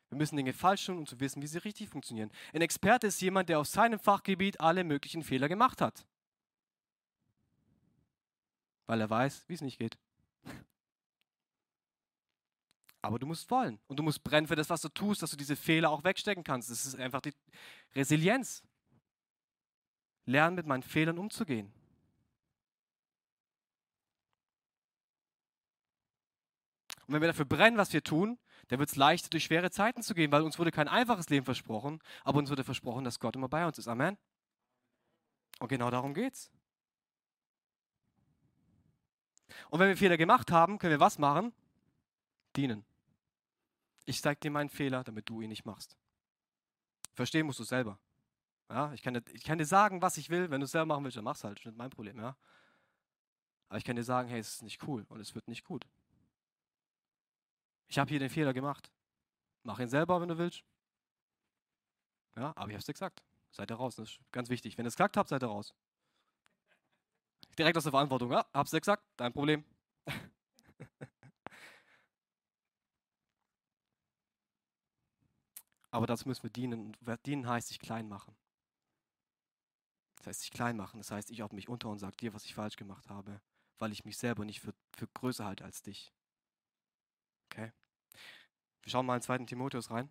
Wir müssen Dinge falsch tun, um zu wissen, wie sie richtig funktionieren. Ein Experte ist jemand, der auf seinem Fachgebiet alle möglichen Fehler gemacht hat. Weil er weiß, wie es nicht geht. Aber du musst wollen und du musst brennen für das, was du tust, dass du diese Fehler auch wegstecken kannst. Das ist einfach die Resilienz. Lernen mit meinen Fehlern umzugehen. Und wenn wir dafür brennen, was wir tun, dann wird es leichter, durch schwere Zeiten zu gehen, weil uns wurde kein einfaches Leben versprochen, aber uns wurde versprochen, dass Gott immer bei uns ist. Amen. Und genau darum geht's. Und wenn wir Fehler gemacht haben, können wir was machen? Dienen. Ich zeige dir meinen Fehler, damit du ihn nicht machst. Verstehen musst du selber. Ja, ich, kann dir, ich kann dir sagen, was ich will. Wenn du es selber machen willst, dann mach's halt. Das ist nicht mein Problem. Ja? Aber ich kann dir sagen, hey, es ist nicht cool und es wird nicht gut. Ich habe hier den Fehler gemacht. Mach ihn selber, wenn du willst. Ja, aber ich habe es dir gesagt. seid ihr raus. Das ist ganz wichtig. Wenn ihr es gesagt habt, seid ihr raus. Direkt aus der Verantwortung. Ja, hab's dir gesagt, dein Problem. <laughs> Aber dazu müssen wir dienen. Und dienen heißt sich klein machen. Das heißt sich klein machen. Das heißt, ich ordne mich unter und sage dir, was ich falsch gemacht habe, weil ich mich selber nicht für, für größer halte als dich. Okay? Wir schauen mal in 2. Timotheus rein.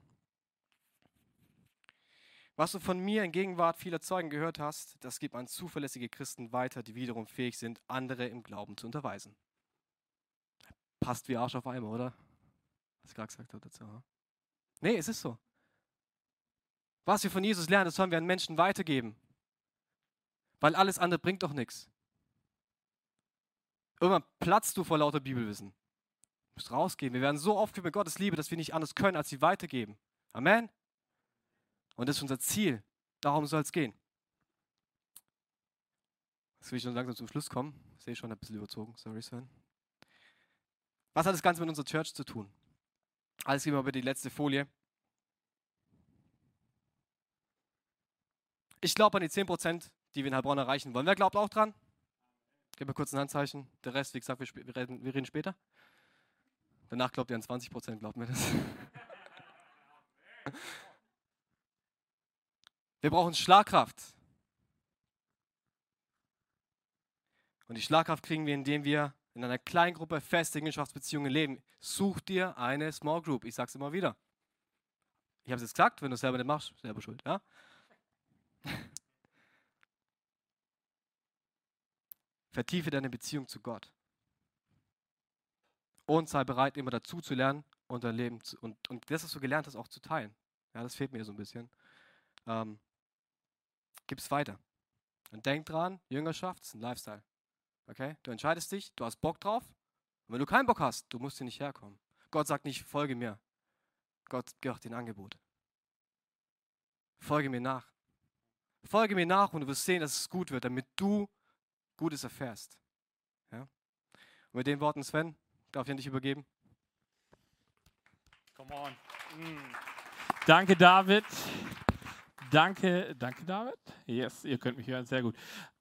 Was du von mir in Gegenwart vieler Zeugen gehört hast, das gibt an zuverlässige Christen weiter, die wiederum fähig sind, andere im Glauben zu unterweisen. Passt wie Arsch auf Eimer, oder? Was ich gerade gesagt habe dazu. Nee, es ist so. Was wir von Jesus lernen, das sollen wir an Menschen weitergeben. Weil alles andere bringt doch nichts. Irgendwann platzt du vor lauter Bibelwissen. Du musst rausgehen. Wir werden so aufgeführt mit Gottes Liebe, dass wir nicht anders können, als sie weitergeben. Amen. Und das ist unser Ziel. Darum soll es gehen. Jetzt will ich schon langsam zum Schluss kommen. Ich sehe schon ein bisschen überzogen. Sorry, Sven. Was hat das Ganze mit unserer Church zu tun? Alles gehen wir über die letzte Folie. Ich glaube an die 10%, die wir in Heilbronn erreichen wollen. Wer glaubt auch dran? Gib mir kurz ein Handzeichen. Der Rest, wie gesagt, wir, wir, reden, wir reden später. Danach glaubt ihr an 20%, glaubt mir das. <laughs> Wir brauchen Schlagkraft. Und die Schlagkraft kriegen wir, indem wir in einer kleinen Gruppe feste Gemeinschaftsbeziehungen leben. Such dir eine Small Group. Ich sage es immer wieder. Ich habe es jetzt gesagt, wenn du es selber nicht machst, selber schuld. Ja? Vertiefe deine Beziehung zu Gott. Und sei bereit, immer dazu zu lernen und dein Leben zu, und, und das, was du gelernt hast, auch zu teilen. Ja, das fehlt mir so ein bisschen. Ähm, Gib es weiter. Und denk dran, Jüngerschaft ist ein Lifestyle. Okay? Du entscheidest dich, du hast Bock drauf. Und wenn du keinen Bock hast, du musst hier nicht herkommen. Gott sagt nicht, folge mir. Gott gibt dir ein Angebot. Folge mir nach. Folge mir nach und du wirst sehen, dass es gut wird, damit du Gutes erfährst. Ja? Und mit den Worten, Sven, darf ich an dich übergeben. Come on. Mm. Danke, David. Danke, danke David. Yes, ihr könnt mich hören, sehr gut.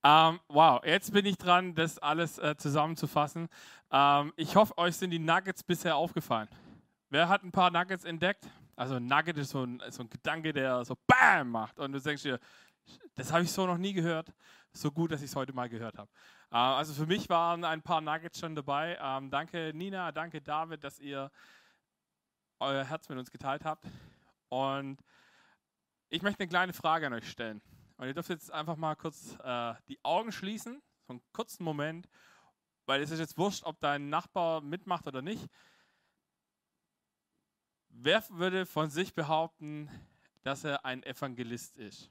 Ähm, wow, jetzt bin ich dran, das alles äh, zusammenzufassen. Ähm, ich hoffe, euch sind die Nuggets bisher aufgefallen. Wer hat ein paar Nuggets entdeckt? Also ein Nugget ist so ein, so ein Gedanke, der so BAM macht und du denkst dir, das habe ich so noch nie gehört. So gut, dass ich es heute mal gehört habe. Äh, also für mich waren ein paar Nuggets schon dabei. Ähm, danke Nina, danke David, dass ihr euer Herz mit uns geteilt habt. Und ich möchte eine kleine Frage an euch stellen. Und ihr dürft jetzt einfach mal kurz äh, die Augen schließen, so einen kurzen Moment, weil es ist jetzt wurscht, ob dein Nachbar mitmacht oder nicht. Wer würde von sich behaupten, dass er ein Evangelist ist?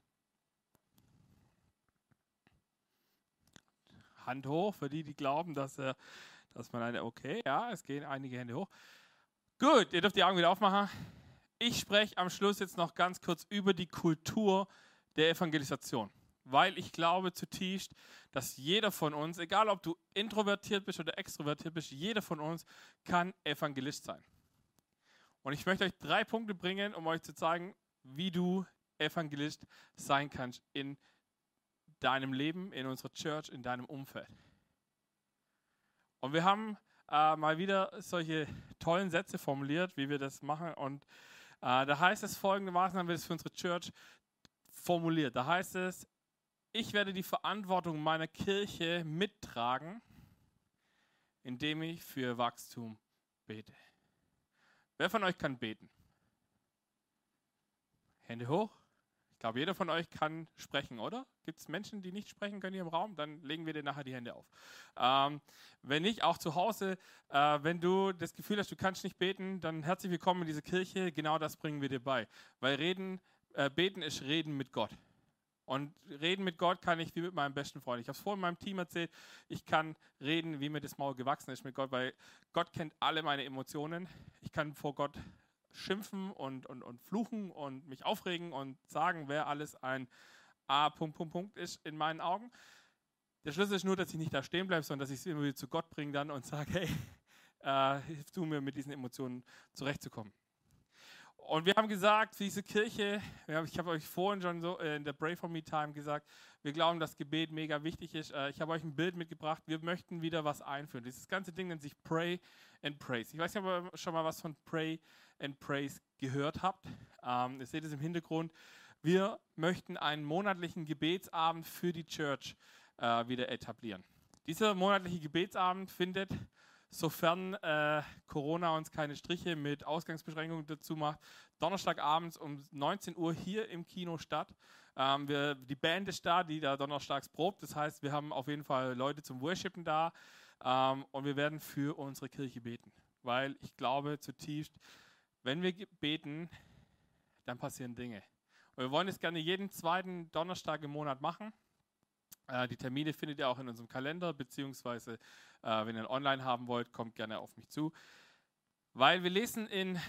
Hand hoch für die, die glauben, dass, er, dass man eine, okay, ja, es gehen einige Hände hoch. Gut, ihr dürft die Augen wieder aufmachen. Ich spreche am Schluss jetzt noch ganz kurz über die Kultur der Evangelisation, weil ich glaube zutiefst, dass jeder von uns, egal ob du introvertiert bist oder extrovertiert bist, jeder von uns kann Evangelist sein. Und ich möchte euch drei Punkte bringen, um euch zu zeigen, wie du Evangelist sein kannst in deinem Leben, in unserer Church, in deinem Umfeld. Und wir haben äh, mal wieder solche tollen Sätze formuliert, wie wir das machen. Und äh, da heißt es folgendermaßen, haben wir das für unsere Church formuliert. Da heißt es, ich werde die Verantwortung meiner Kirche mittragen, indem ich für Wachstum bete. Wer von euch kann beten? Hände hoch. Glaube, jeder von euch kann sprechen, oder? Gibt es Menschen, die nicht sprechen können hier im Raum? Dann legen wir dir nachher die Hände auf. Ähm, wenn nicht, auch zu Hause, äh, wenn du das Gefühl hast, du kannst nicht beten, dann herzlich willkommen in diese Kirche. Genau das bringen wir dir bei. Weil reden, äh, beten ist Reden mit Gott. Und reden mit Gott kann ich wie mit meinem besten Freund. Ich habe es vorhin meinem Team erzählt, ich kann reden, wie mir das Maul gewachsen ist mit Gott, weil Gott kennt alle meine Emotionen. Ich kann vor Gott schimpfen und, und, und fluchen und mich aufregen und sagen, wer alles ein A, Punkt, Punkt, Punkt ist in meinen Augen. Der Schlüssel ist nur, dass ich nicht da stehen bleibe, sondern dass ich es immer wieder zu Gott bringe dann und <laughs> sage, hey, äh, hilf du mir mit diesen Emotionen zurechtzukommen. Und wir haben gesagt, diese Kirche, ich habe euch vorhin schon so äh, in der Pray for Me Time gesagt, wir glauben, dass Gebet mega wichtig ist. Äh, ich habe euch ein Bild mitgebracht. Wir möchten wieder was einführen. Dieses ganze Ding nennt sich Pray and Praise. Ich weiß nicht, ob ihr schon mal was von Pray and Praise gehört habt. Ähm, ihr seht es im Hintergrund. Wir möchten einen monatlichen Gebetsabend für die Church äh, wieder etablieren. Dieser monatliche Gebetsabend findet, sofern äh, Corona uns keine Striche mit Ausgangsbeschränkungen dazu macht, Donnerstagabends um 19 Uhr hier im Kino statt. Ähm, wir, die Band ist da, die da donnerstags probt. Das heißt, wir haben auf jeden Fall Leute zum Worshipen da ähm, und wir werden für unsere Kirche beten. Weil ich glaube zutiefst, wenn wir beten, dann passieren Dinge. Und wir wollen es gerne jeden zweiten Donnerstag im Monat machen. Äh, die Termine findet ihr auch in unserem Kalender, beziehungsweise äh, wenn ihr online haben wollt, kommt gerne auf mich zu. Weil wir lesen in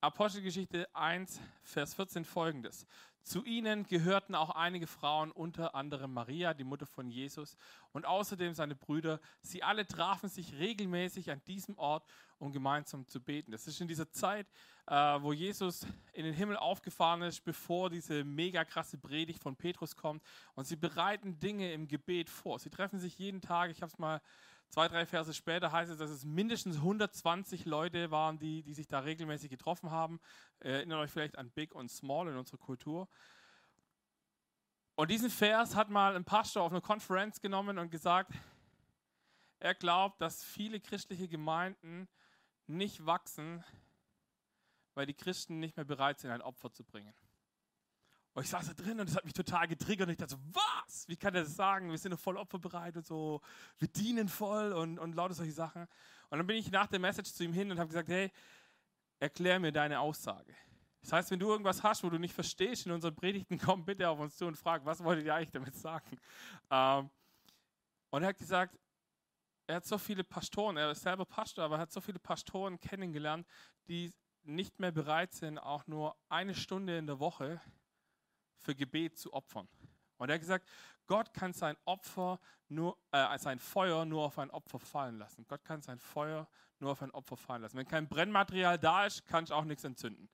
Apostelgeschichte 1, Vers 14 folgendes. Zu ihnen gehörten auch einige Frauen, unter anderem Maria, die Mutter von Jesus, und außerdem seine Brüder. Sie alle trafen sich regelmäßig an diesem Ort, um gemeinsam zu beten. Das ist in dieser Zeit, äh, wo Jesus in den Himmel aufgefahren ist, bevor diese mega krasse Predigt von Petrus kommt. Und sie bereiten Dinge im Gebet vor. Sie treffen sich jeden Tag. Ich habe es mal zwei, drei Verse später heißt es, dass es mindestens 120 Leute waren, die, die sich da regelmäßig getroffen haben. Erinnert euch vielleicht an Big und Small in unserer Kultur. Und diesen Vers hat mal ein Pastor auf einer Konferenz genommen und gesagt, er glaubt, dass viele christliche Gemeinden nicht wachsen, weil die Christen nicht mehr bereit sind, ein Opfer zu bringen. Und ich saß da drin und das hat mich total getriggert und ich dachte so, was? Wie kann er das sagen? Wir sind doch voll opferbereit und so, wir dienen voll und, und lauter solche Sachen. Und dann bin ich nach der Message zu ihm hin und habe gesagt, hey, erklär mir deine Aussage. Das heißt, wenn du irgendwas hast, wo du nicht verstehst in unseren Predigten, <laughs> komm bitte auf uns zu und frag, was wolltet ihr eigentlich damit sagen? Ähm, und er hat gesagt, er hat so viele Pastoren, er ist selber Pastor, aber er hat so viele Pastoren kennengelernt, die nicht mehr bereit sind, auch nur eine Stunde in der Woche für Gebet zu opfern. Und er hat gesagt, Gott kann sein Opfer nur, äh, sein Feuer nur auf ein Opfer fallen lassen. Gott kann sein Feuer nur auf ein Opfer fallen lassen. Wenn kein Brennmaterial da ist, kann ich auch nichts entzünden.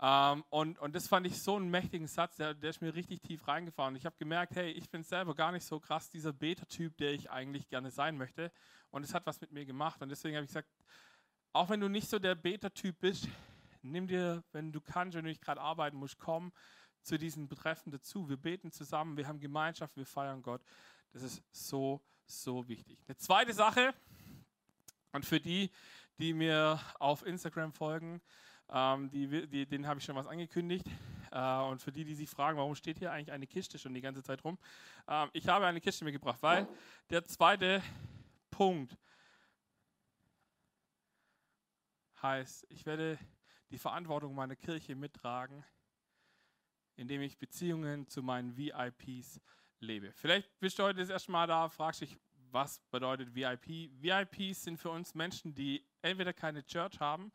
Ähm, und, und das fand ich so einen mächtigen Satz, der, der ist mir richtig tief reingefahren. Ich habe gemerkt, hey, ich bin selber gar nicht so krass dieser Beter-Typ, der ich eigentlich gerne sein möchte. Und es hat was mit mir gemacht. Und deswegen habe ich gesagt, auch wenn du nicht so der Beter-Typ bist, nimm dir, wenn du kannst, wenn du nicht gerade arbeiten musst, komm zu diesen Betreffen dazu. Wir beten zusammen, wir haben Gemeinschaft, wir feiern Gott. Das ist so, so wichtig. Eine zweite Sache, und für die, die mir auf Instagram folgen, ähm, die, die, denen habe ich schon was angekündigt. Äh, und für die, die sich fragen, warum steht hier eigentlich eine Kiste schon die ganze Zeit rum, ähm, ich habe eine Kiste mitgebracht, weil der zweite Punkt heißt, ich werde die Verantwortung meiner Kirche mittragen indem ich Beziehungen zu meinen VIPs lebe. Vielleicht bist du heute das erste Mal da, fragst dich, was bedeutet VIP? VIPs sind für uns Menschen, die entweder keine Church haben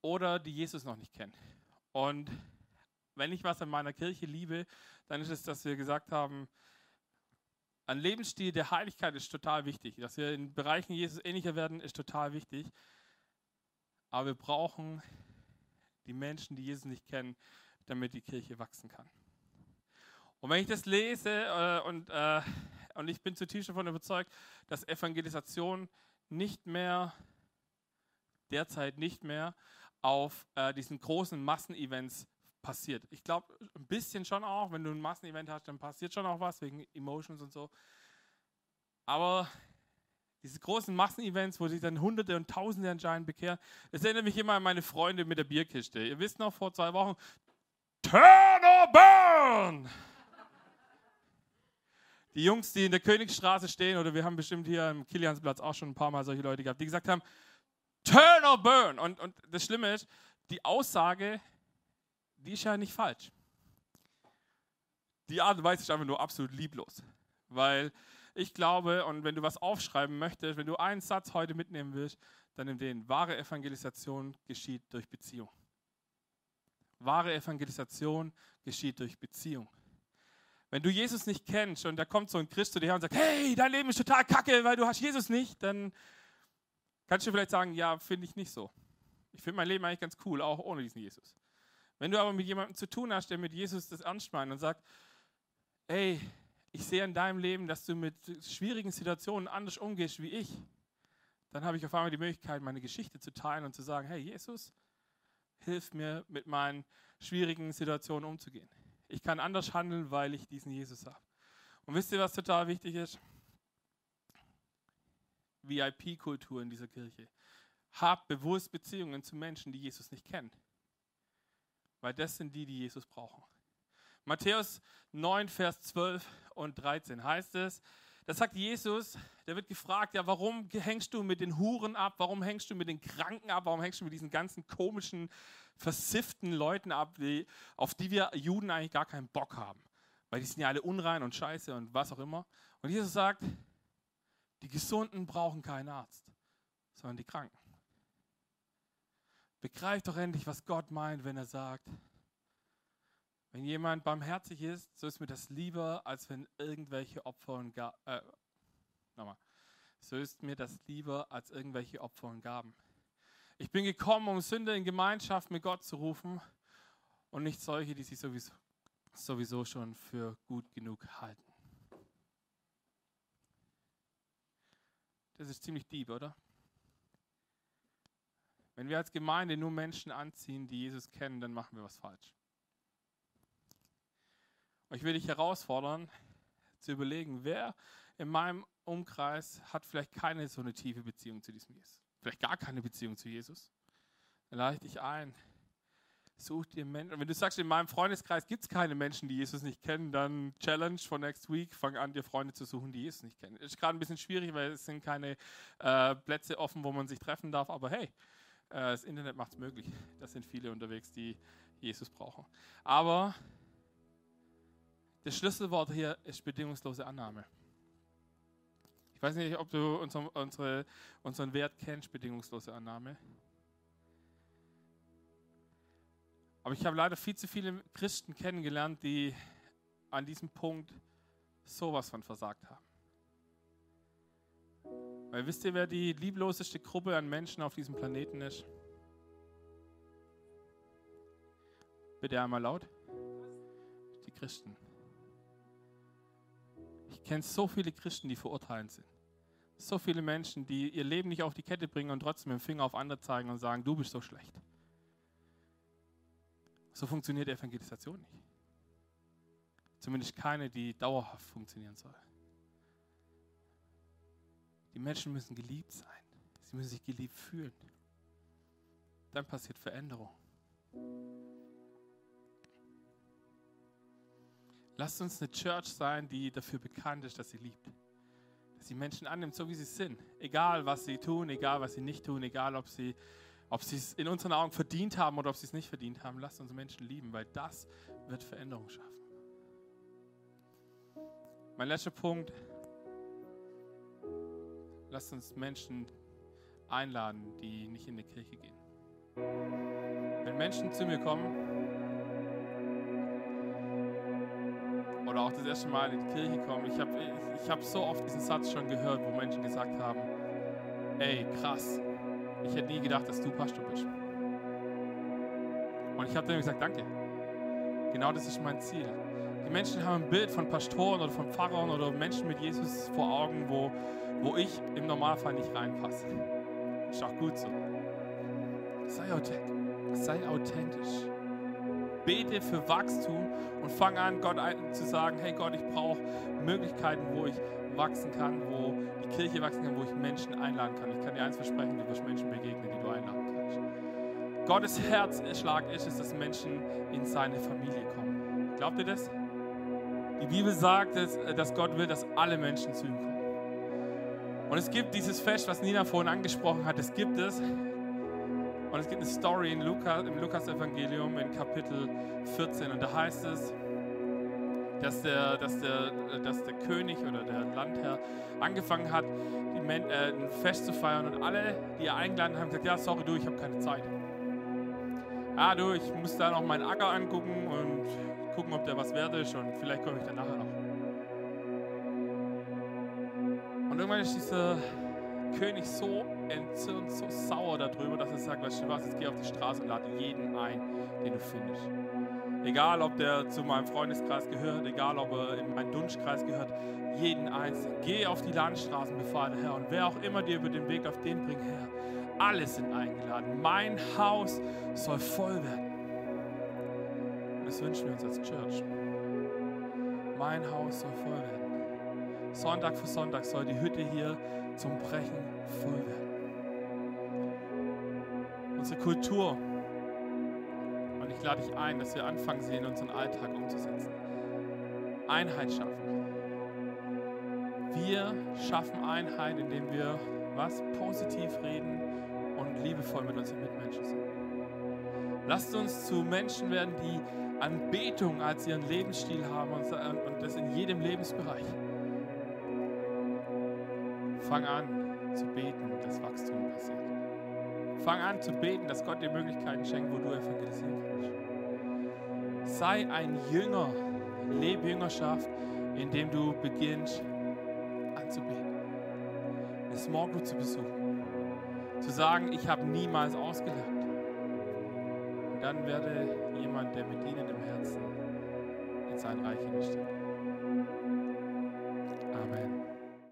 oder die Jesus noch nicht kennen. Und wenn ich was an meiner Kirche liebe, dann ist es, dass wir gesagt haben, ein Lebensstil der Heiligkeit ist total wichtig. Dass wir in Bereichen Jesus ähnlicher werden, ist total wichtig. Aber wir brauchen die Menschen, die Jesus nicht kennen, damit die Kirche wachsen kann. Und wenn ich das lese äh, und, äh, und ich bin zutiefst davon überzeugt, dass Evangelisation nicht mehr, derzeit nicht mehr auf äh, diesen großen Massenevents passiert. Ich glaube, ein bisschen schon auch, wenn du ein Massenevent hast, dann passiert schon auch was wegen Emotions und so. Aber diese großen Massenevents, wo sich dann Hunderte und Tausende anscheinend bekehren, das erinnert mich immer an meine Freunde mit der Bierkiste. Ihr wisst noch, vor zwei Wochen, Turn or burn! Die Jungs, die in der Königsstraße stehen, oder wir haben bestimmt hier im Kiliansplatz auch schon ein paar Mal solche Leute gehabt, die gesagt haben, Turn or burn! Und, und das Schlimme ist, die Aussage, die ist ja nicht falsch. Die Art und Weise ist einfach nur absolut lieblos. Weil ich glaube, und wenn du was aufschreiben möchtest, wenn du einen Satz heute mitnehmen willst, dann nimm den. Wahre Evangelisation geschieht durch Beziehung. Wahre Evangelisation geschieht durch Beziehung. Wenn du Jesus nicht kennst und da kommt so ein Christ zu dir und sagt, hey, dein Leben ist total kacke, weil du hast Jesus nicht, dann kannst du vielleicht sagen, ja, finde ich nicht so. Ich finde mein Leben eigentlich ganz cool, auch ohne diesen Jesus. Wenn du aber mit jemandem zu tun hast, der mit Jesus das ernst meint und sagt, ey, ich sehe in deinem Leben, dass du mit schwierigen Situationen anders umgehst wie ich, dann habe ich auf einmal die Möglichkeit, meine Geschichte zu teilen und zu sagen, hey Jesus, hilf mir mit meinen schwierigen Situationen umzugehen. Ich kann anders handeln, weil ich diesen Jesus habe. Und wisst ihr, was total wichtig ist? VIP-Kultur in dieser Kirche. Habt bewusst Beziehungen zu Menschen, die Jesus nicht kennen. Weil das sind die, die Jesus brauchen. Matthäus 9, Vers 12 und 13 heißt es, da sagt Jesus, der wird gefragt, ja, warum hängst du mit den Huren ab? Warum hängst du mit den Kranken ab? Warum hängst du mit diesen ganzen komischen, versifften Leuten ab, die, auf die wir Juden eigentlich gar keinen Bock haben? Weil die sind ja alle unrein und scheiße und was auch immer. Und Jesus sagt, die Gesunden brauchen keinen Arzt, sondern die Kranken. Begreift doch endlich, was Gott meint, wenn er sagt, wenn jemand barmherzig ist, so ist mir das lieber, als wenn irgendwelche Opfer und Gaben. Äh. So ist mir das lieber, als irgendwelche Opfer und Gaben. Ich bin gekommen, um Sünder in Gemeinschaft mit Gott zu rufen und nicht solche, die sich sowieso, sowieso schon für gut genug halten. Das ist ziemlich deep, oder? Wenn wir als Gemeinde nur Menschen anziehen, die Jesus kennen, dann machen wir was falsch. Und ich will dich herausfordern, zu überlegen, wer in meinem Umkreis hat vielleicht keine so eine tiefe Beziehung zu diesem Jesus. Vielleicht gar keine Beziehung zu Jesus. Dann lade ich dich ein. Such dir Menschen. Wenn du sagst, in meinem Freundeskreis gibt es keine Menschen, die Jesus nicht kennen, dann Challenge for next week, fang an, dir Freunde zu suchen, die Jesus nicht kennen. Ist gerade ein bisschen schwierig, weil es sind keine äh, Plätze offen, wo man sich treffen darf, aber hey, äh, das Internet macht es möglich. Da sind viele unterwegs, die Jesus brauchen. Aber das Schlüsselwort hier ist bedingungslose Annahme. Ich weiß nicht, ob du unseren, unsere, unseren Wert kennst, bedingungslose Annahme. Aber ich habe leider viel zu viele Christen kennengelernt, die an diesem Punkt sowas von versagt haben. Weil wisst ihr, wer die liebloseste Gruppe an Menschen auf diesem Planeten ist? Bitte einmal laut. Die Christen. Ich kenne so viele Christen, die verurteilend sind. So viele Menschen, die ihr Leben nicht auf die Kette bringen und trotzdem mit dem Finger auf andere zeigen und sagen, du bist so schlecht. So funktioniert Evangelisation nicht. Zumindest keine, die dauerhaft funktionieren soll. Die Menschen müssen geliebt sein. Sie müssen sich geliebt fühlen. Dann passiert Veränderung. Lasst uns eine Church sein, die dafür bekannt ist, dass sie liebt. Dass sie Menschen annimmt, so wie sie sind. Egal, was sie tun, egal, was sie nicht tun, egal, ob sie, ob sie es in unseren Augen verdient haben oder ob sie es nicht verdient haben. Lasst uns Menschen lieben, weil das wird Veränderung schaffen. Mein letzter Punkt. Lasst uns Menschen einladen, die nicht in die Kirche gehen. Wenn Menschen zu mir kommen, oder auch das erste Mal in die Kirche kommen, ich habe ich, ich hab so oft diesen Satz schon gehört, wo Menschen gesagt haben, ey, krass, ich hätte nie gedacht, dass du Pastor bist. Und ich habe dann gesagt, danke. Genau das ist mein Ziel. Die Menschen haben ein Bild von Pastoren oder von Pfarrern oder Menschen mit Jesus vor Augen, wo, wo ich im Normalfall nicht reinpasse. Ist auch gut so. Sei authentisch. Sei authentisch bete für Wachstum und fange an, Gott zu sagen, hey Gott, ich brauche Möglichkeiten, wo ich wachsen kann, wo die Kirche wachsen kann, wo ich Menschen einladen kann. Ich kann dir eins versprechen, du wirst Menschen begegnen, die du einladen kannst. Gottes Herzschlag ist es, dass Menschen in seine Familie kommen. Glaubt ihr das? Die Bibel sagt, dass Gott will, dass alle Menschen zu ihm kommen. Und es gibt dieses Fest, was Nina vorhin angesprochen hat, es gibt es, und es gibt eine Story in Lukas, im Lukas-Evangelium in Kapitel 14. Und da heißt es, dass der, dass, der, dass der König oder der Landherr angefangen hat, Men, äh, ein Fest zu feiern. Und alle, die er eingeladen haben, gesagt: Ja, sorry, du, ich habe keine Zeit. Ah, du, ich muss da noch meinen Acker angucken und gucken, ob der was wert ist. Und vielleicht komme ich dann nachher noch. Und irgendwann ist dieser König so entzürnt, so sauer darüber, dass er sagt, weißt du was, jetzt geh auf die Straße und lade jeden ein, den du findest. Egal, ob der zu meinem Freundeskreis gehört, egal, ob er in meinen Dunschkreis gehört, jeden einzelnen. Geh auf die Landstraßen, befahl der Herr. Und wer auch immer dir über den Weg auf den bringt, Herr, alle sind eingeladen. Mein Haus soll voll werden. Und das wünschen wir uns als Church. Mein Haus soll voll werden. Sonntag für Sonntag soll die Hütte hier zum Brechen voll werden. Unsere Kultur. Und ich lade dich ein, dass wir anfangen, sie in unseren Alltag umzusetzen. Einheit schaffen. Wir schaffen Einheit, indem wir was positiv reden und liebevoll mit unseren Mitmenschen sind. Lasst uns zu Menschen werden, die Anbetung als ihren Lebensstil haben und, das in jedem Lebensbereich. Fang an zu beten, dass Wachstum passiert. Fang an zu beten, dass Gott dir Möglichkeiten schenkt, wo du evangelisieren kannst. Sei ein Jünger, lebe Jüngerschaft, indem du beginnst anzubeten, eine Small Group zu besuchen, zu sagen, ich habe niemals ausgelernt. Und dann werde jemand, der mit dienendem Herzen in sein Reich investiert.